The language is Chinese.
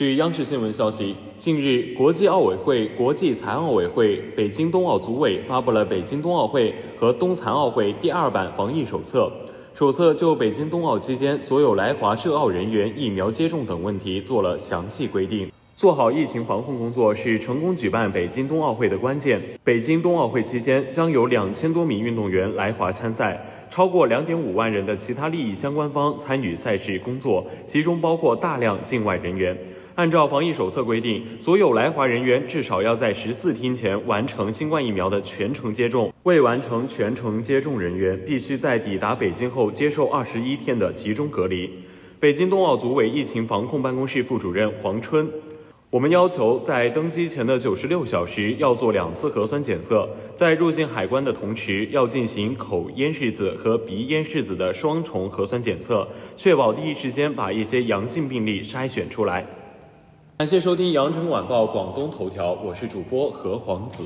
据央视新闻消息，近日，国际奥委会、国际残奥委会、北京冬奥组委发布了北京冬奥会和冬残奥会第二版防疫手册。手册就北京冬奥期间所有来华涉奥人员疫苗接种等问题做了详细规定。做好疫情防控工作是成功举办北京冬奥会的关键。北京冬奥会期间将有两千多名运动员来华参赛。超过两点五万人的其他利益相关方参与赛事工作，其中包括大量境外人员。按照防疫手册规定，所有来华人员至少要在十四天前完成新冠疫苗的全程接种。未完成全程接种人员，必须在抵达北京后接受二十一天的集中隔离。北京冬奥组委疫情防控办公室副主任黄春。我们要求在登机前的九十六小时要做两次核酸检测，在入境海关的同时要进行口咽拭子和鼻咽拭子的双重核酸检测，确保第一时间把一些阳性病例筛选出来。感谢收听羊城晚报广东头条，我是主播何黄子。